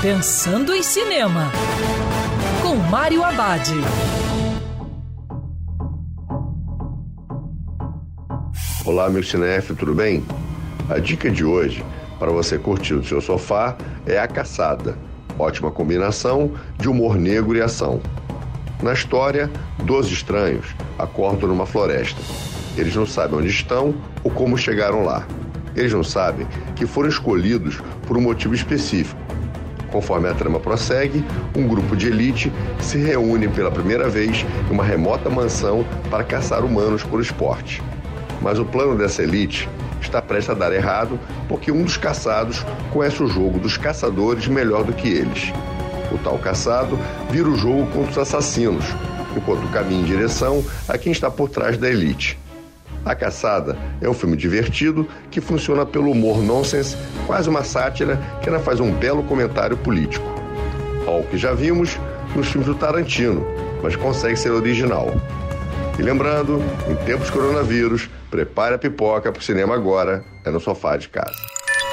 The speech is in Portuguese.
Pensando em Cinema, com Mário Abad. Olá, meu cinef, tudo bem? A dica de hoje, para você curtir no seu sofá, é A Caçada. Ótima combinação de humor negro e ação. Na história, doze estranhos acordam numa floresta. Eles não sabem onde estão ou como chegaram lá. Eles não sabem que foram escolhidos por um motivo específico. Conforme a trama prossegue, um grupo de elite se reúne pela primeira vez em uma remota mansão para caçar humanos por esporte. Mas o plano dessa elite está prestes a dar errado porque um dos caçados conhece o jogo dos caçadores melhor do que eles. O tal caçado vira o jogo contra os assassinos, enquanto caminha em direção a quem está por trás da elite. A Caçada é um filme divertido que funciona pelo humor nonsense, quase uma sátira que ainda faz um belo comentário político. Algo que já vimos nos filmes do Tarantino, mas consegue ser original. E lembrando, em tempos de coronavírus, prepare a pipoca para o cinema agora, é no sofá de casa.